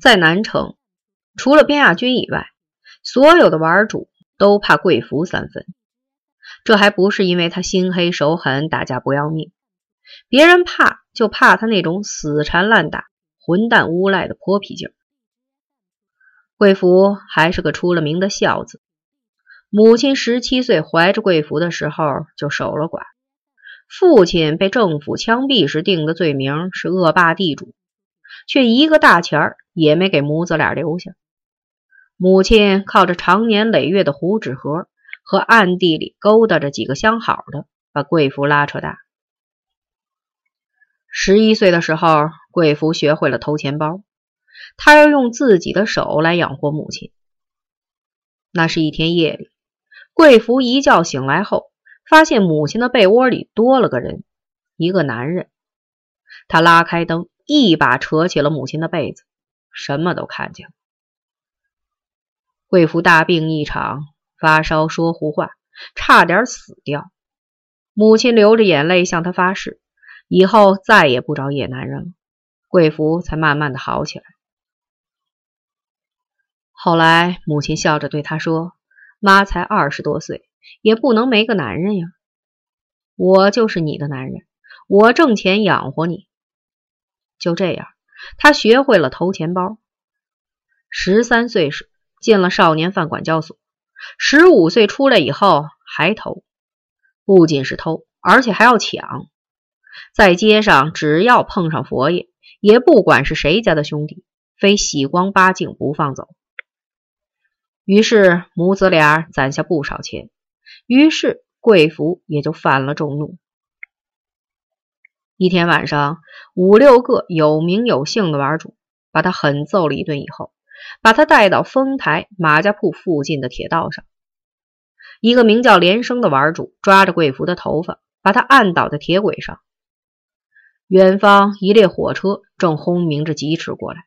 在南城，除了边亚军以外，所有的玩主都怕贵福三分。这还不是因为他心黑手狠、打架不要命，别人怕就怕他那种死缠烂打、混蛋无赖的泼皮劲儿。贵福还是个出了名的孝子，母亲十七岁怀着贵福的时候就守了寡，父亲被政府枪毙时定的罪名是恶霸地主，却一个大钱儿也没给母子俩留下。母亲靠着长年累月的糊纸盒和暗地里勾搭着几个相好的，把贵福拉扯大。十一岁的时候，贵福学会了偷钱包。他要用自己的手来养活母亲。那是一天夜里，贵福一觉醒来后，发现母亲的被窝里多了个人，一个男人。他拉开灯，一把扯起了母亲的被子，什么都看见了。贵福大病一场，发烧说胡话，差点死掉。母亲流着眼泪向他发誓，以后再也不找野男人了。贵福才慢慢的好起来。后来，母亲笑着对他说：“妈才二十多岁，也不能没个男人呀。我就是你的男人，我挣钱养活你。”就这样，他学会了偷钱包。十三岁时进了少年犯管教所，十五岁出来以后还偷，不仅是偷，而且还要抢。在街上，只要碰上佛爷，也不管是谁家的兄弟，非洗光八净不放走。于是母子俩攒下不少钱，于是贵福也就犯了众怒。一天晚上，五六个有名有姓的玩主把他狠揍了一顿以后，把他带到丰台马家铺附近的铁道上。一个名叫连生的玩主抓着贵福的头发，把他按倒在铁轨上。远方一列火车正轰鸣着疾驰过来，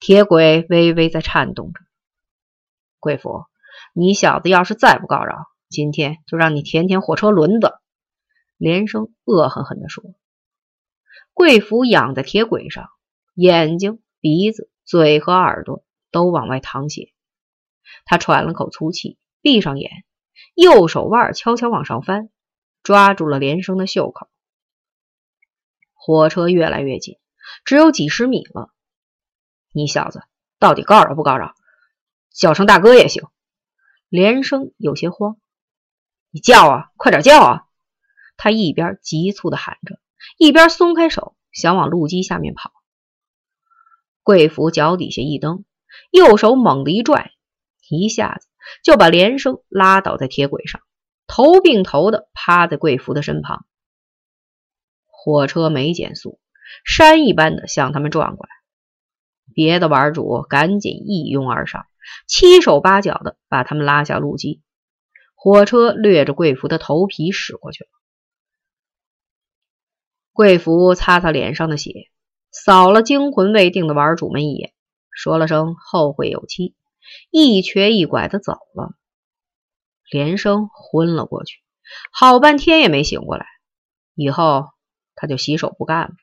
铁轨微微在颤动着。贵福，你小子要是再不告饶，今天就让你舔舔火车轮子！”连生恶狠狠地说。贵福仰在铁轨上，眼睛、鼻子、嘴和耳朵都往外淌血。他喘了口粗气，闭上眼，右手腕悄悄往上翻，抓住了连生的袖口。火车越来越近，只有几十米了。你小子到底告饶不告饶？叫声大哥也行。连生有些慌，你叫啊，快点叫啊！他一边急促的喊着，一边松开手，想往路基下面跑。贵福脚底下一蹬，右手猛地一拽，一下子就把连生拉倒在铁轨上，头并头的趴在贵福的身旁。火车没减速，山一般的向他们撞过来。别的玩主赶紧一拥而上。七手八脚的把他们拉下路基，火车掠着贵福的头皮驶过去了。贵福擦擦脸上的血，扫了惊魂未定的玩主们一眼，说了声后会有期，一瘸一拐的走了。连生昏了过去，好半天也没醒过来。以后他就洗手不干了。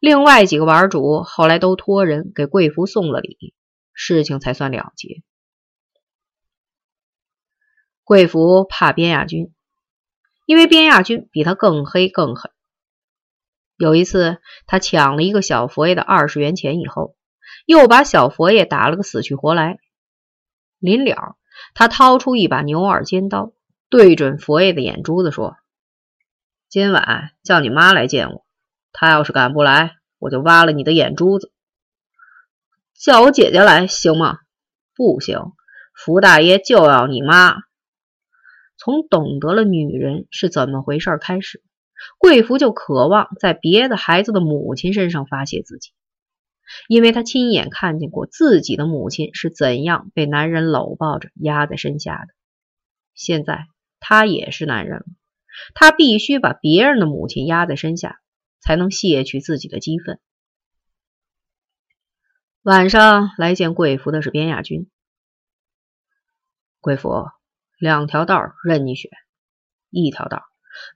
另外几个玩主后来都托人给贵福送了礼。事情才算了结。贵福怕边亚军，因为边亚军比他更黑更狠。有一次，他抢了一个小佛爷的二十元钱以后，又把小佛爷打了个死去活来。临了，他掏出一把牛耳尖刀，对准佛爷的眼珠子说：“今晚叫你妈来见我，她要是敢不来，我就挖了你的眼珠子。”叫我姐姐来行吗？不行，福大爷就要你妈。从懂得了女人是怎么回事开始，贵福就渴望在别的孩子的母亲身上发泄自己，因为他亲眼看见过自己的母亲是怎样被男人搂抱着压在身下的。现在他也是男人了，他必须把别人的母亲压在身下，才能卸去自己的激愤。晚上来见贵福的是边亚军。贵福，两条道任你选，一条道，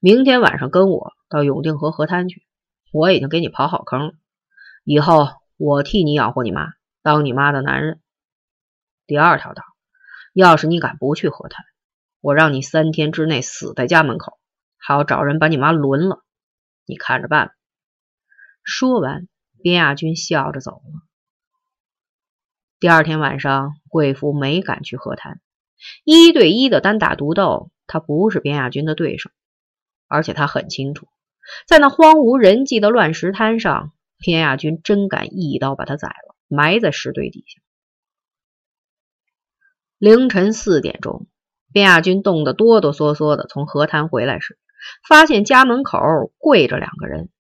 明天晚上跟我到永定河河滩去，我已经给你刨好坑了，以后我替你养活你妈，当你妈的男人。第二条道，要是你敢不去河滩，我让你三天之内死在家门口，还要找人把你妈轮了，你看着办。说完，边亚军笑着走了。第二天晚上，贵福没敢去河滩，一对一的单打独斗，他不是边亚军的对手，而且他很清楚，在那荒无人迹的乱石滩上。边亚军真敢一刀把他宰了，埋在石堆底下。凌晨四点钟，边亚军冻得哆哆嗦嗦的从河滩回来时，发现家门口跪着两个人，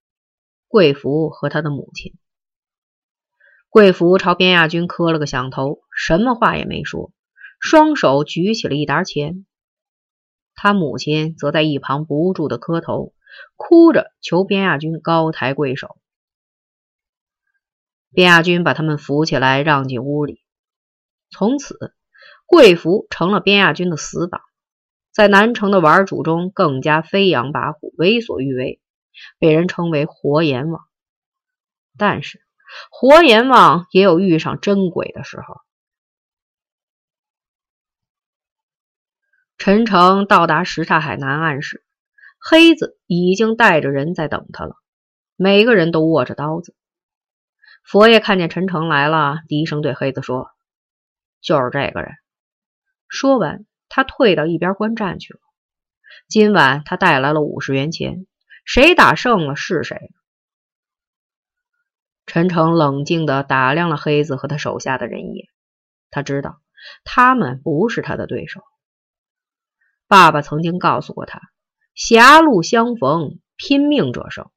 贵福和他的母亲。贵福朝边亚军磕了个响头，什么话也没说，双手举起了一沓钱。他母亲则在一旁不住的磕头，哭着求边亚军高抬贵手。边亚军把他们扶起来，让进屋里。从此，贵福成了边亚军的死党，在南城的玩主中更加飞扬跋扈、为所欲为，被人称为“活阎王”。但是，活阎王也有遇上真鬼的时候。陈诚到达什刹海南岸时，黑子已经带着人在等他了，每个人都握着刀子。佛爷看见陈诚来了，低声对黑子说：“就是这个人。”说完，他退到一边观战去了。今晚他带来了五十元钱，谁打胜了是谁。陈诚冷静地打量了黑子和他手下的人一眼，他知道他们不是他的对手。爸爸曾经告诉过他：“狭路相逢，拼命者胜。”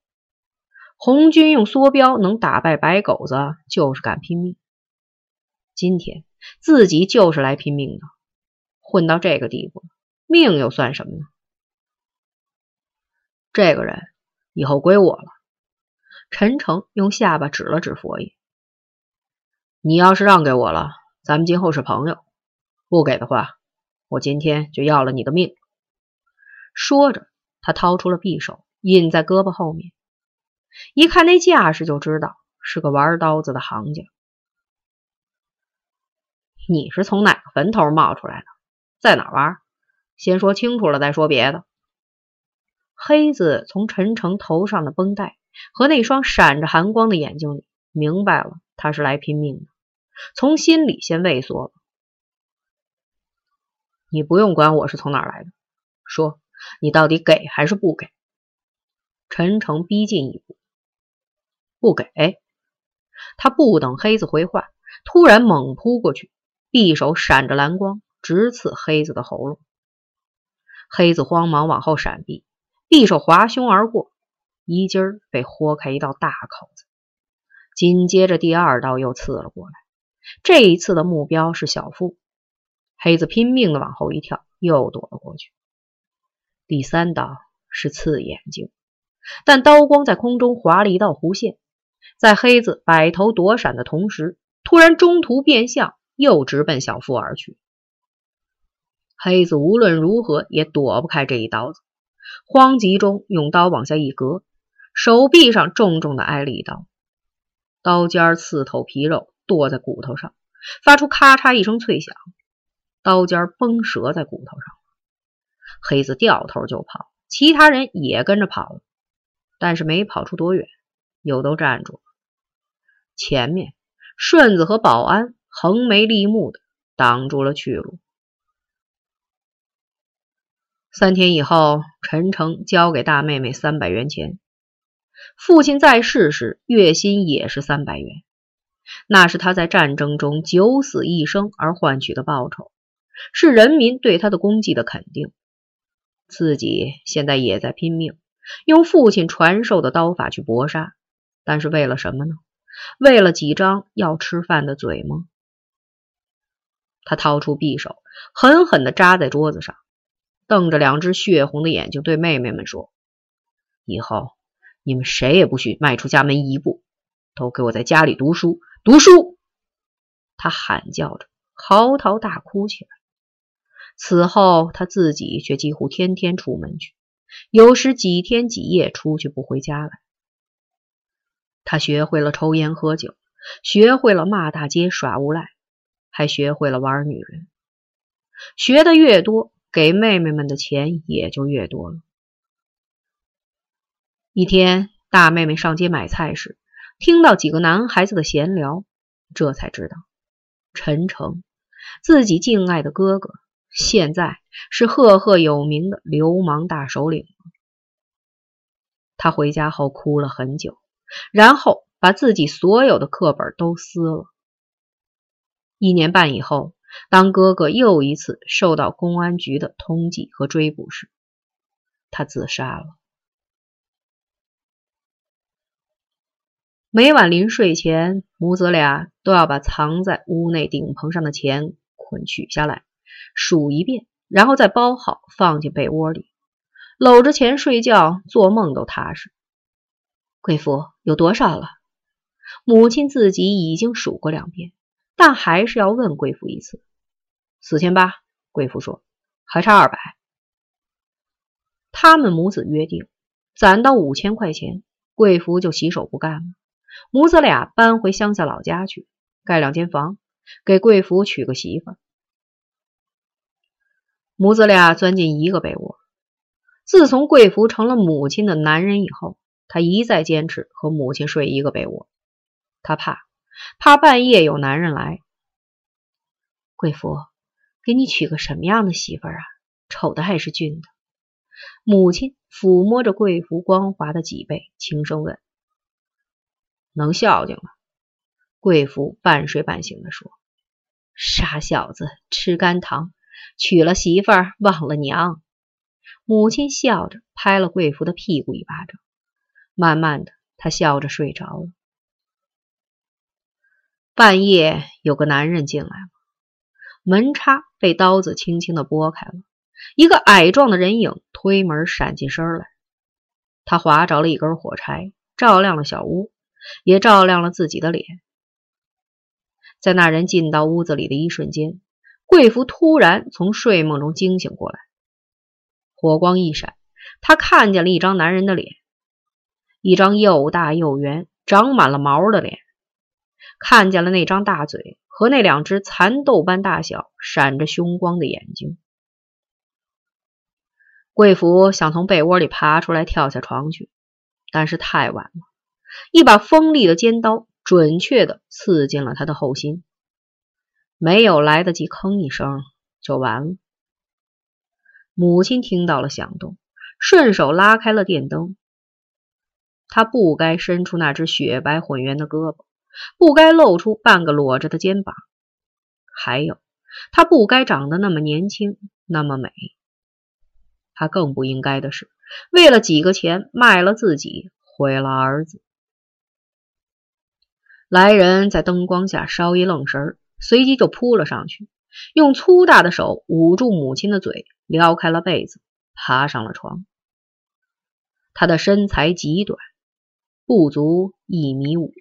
红军用梭镖能打败白狗子，就是敢拼命。今天自己就是来拼命的，混到这个地步，命又算什么呢？这个人以后归我了。陈诚用下巴指了指佛爷：“你要是让给我了，咱们今后是朋友；不给的话，我今天就要了你的命。”说着，他掏出了匕首，印在胳膊后面。一看那架势，就知道是个玩刀子的行家。你是从哪个坟头冒出来的？在哪玩？先说清楚了再说别的。黑子从陈诚头上的绷带和那双闪着寒光的眼睛里明白了，他是来拼命的，从心里先畏缩了。你不用管我是从哪儿来的，说你到底给还是不给？陈诚逼近一步。不给，他不等黑子回话，突然猛扑过去，匕首闪着蓝光，直刺黑子的喉咙。黑子慌忙往后闪避，匕首划胸而过，衣襟儿被豁开一道大口子。紧接着，第二刀又刺了过来，这一次的目标是小腹。黑子拼命的往后一跳，又躲了过去。第三刀是刺眼睛，但刀光在空中划了一道弧线。在黑子摆头躲闪的同时，突然中途变向，又直奔小腹而去。黑子无论如何也躲不开这一刀子，慌急中用刀往下一割，手臂上重重的挨了一刀，刀尖刺透皮肉，剁在骨头上，发出咔嚓一声脆响，刀尖崩折在骨头上。黑子掉头就跑，其他人也跟着跑了，但是没跑出多远，又都站住了。前面，顺子和保安横眉立目的挡住了去路。三天以后，陈诚交给大妹妹三百元钱。父亲在世时，月薪也是三百元，那是他在战争中九死一生而换取的报酬，是人民对他的功绩的肯定。自己现在也在拼命，用父亲传授的刀法去搏杀，但是为了什么呢？为了几张要吃饭的嘴吗？他掏出匕首，狠狠地扎在桌子上，瞪着两只血红的眼睛，对妹妹们说：“以后你们谁也不许迈出家门一步，都给我在家里读书，读书！”他喊叫着，嚎啕大哭起来。此后，他自己却几乎天天出门去，有时几天几夜出去不回家来。他学会了抽烟喝酒，学会了骂大街、耍无赖，还学会了玩女人。学的越多，给妹妹们的钱也就越多了。一天，大妹妹上街买菜时，听到几个男孩子的闲聊，这才知道陈诚自己敬爱的哥哥现在是赫赫有名的流氓大首领。他回家后哭了很久，然后把自己所有的课本都撕了。一年半以后。当哥哥又一次受到公安局的通缉和追捕时，他自杀了。每晚临睡前，母子俩都要把藏在屋内顶棚上的钱捆取下来，数一遍，然后再包好放进被窝里，搂着钱睡觉，做梦都踏实。贵妇有多少了？母亲自己已经数过两遍。但还是要问贵妇一次，四千八。贵妇说：“还差二百。”他们母子约定，攒到五千块钱，贵妇就洗手不干了。母子俩搬回乡下老家去，盖两间房，给贵妇娶个媳妇。母子俩钻进一个被窝。自从贵福成了母亲的男人以后，他一再坚持和母亲睡一个被窝，他怕。怕半夜有男人来，贵福，给你娶个什么样的媳妇儿啊？丑的还是俊的？母亲抚摸着贵福光滑的脊背，轻声问：“能孝敬吗？”贵福半睡半醒的说：“傻小子，吃干糖，娶了媳妇儿忘了娘。”母亲笑着拍了贵妇的屁股一巴掌，慢慢的，她笑着睡着了。半夜有个男人进来了，门插被刀子轻轻的拨开了，一个矮壮的人影推门闪进身来。他划着了一根火柴，照亮了小屋，也照亮了自己的脸。在那人进到屋子里的一瞬间，贵妇突然从睡梦中惊醒过来，火光一闪，她看见了一张男人的脸，一张又大又圆、长满了毛的脸。看见了那张大嘴和那两只蚕豆般大小、闪着凶光的眼睛。贵妇想从被窝里爬出来，跳下床去，但是太晚了，一把锋利的尖刀准确的刺进了她的后心，没有来得及吭一声，就完了。母亲听到了响动，顺手拉开了电灯。她不该伸出那只雪白浑圆的胳膊。不该露出半个裸着的肩膀，还有，她不该长得那么年轻，那么美。她更不应该的是，为了几个钱卖了自己，毁了儿子。来人在灯光下稍一愣神儿，随即就扑了上去，用粗大的手捂住母亲的嘴，撩开了被子，爬上了床。他的身材极短，不足一米五。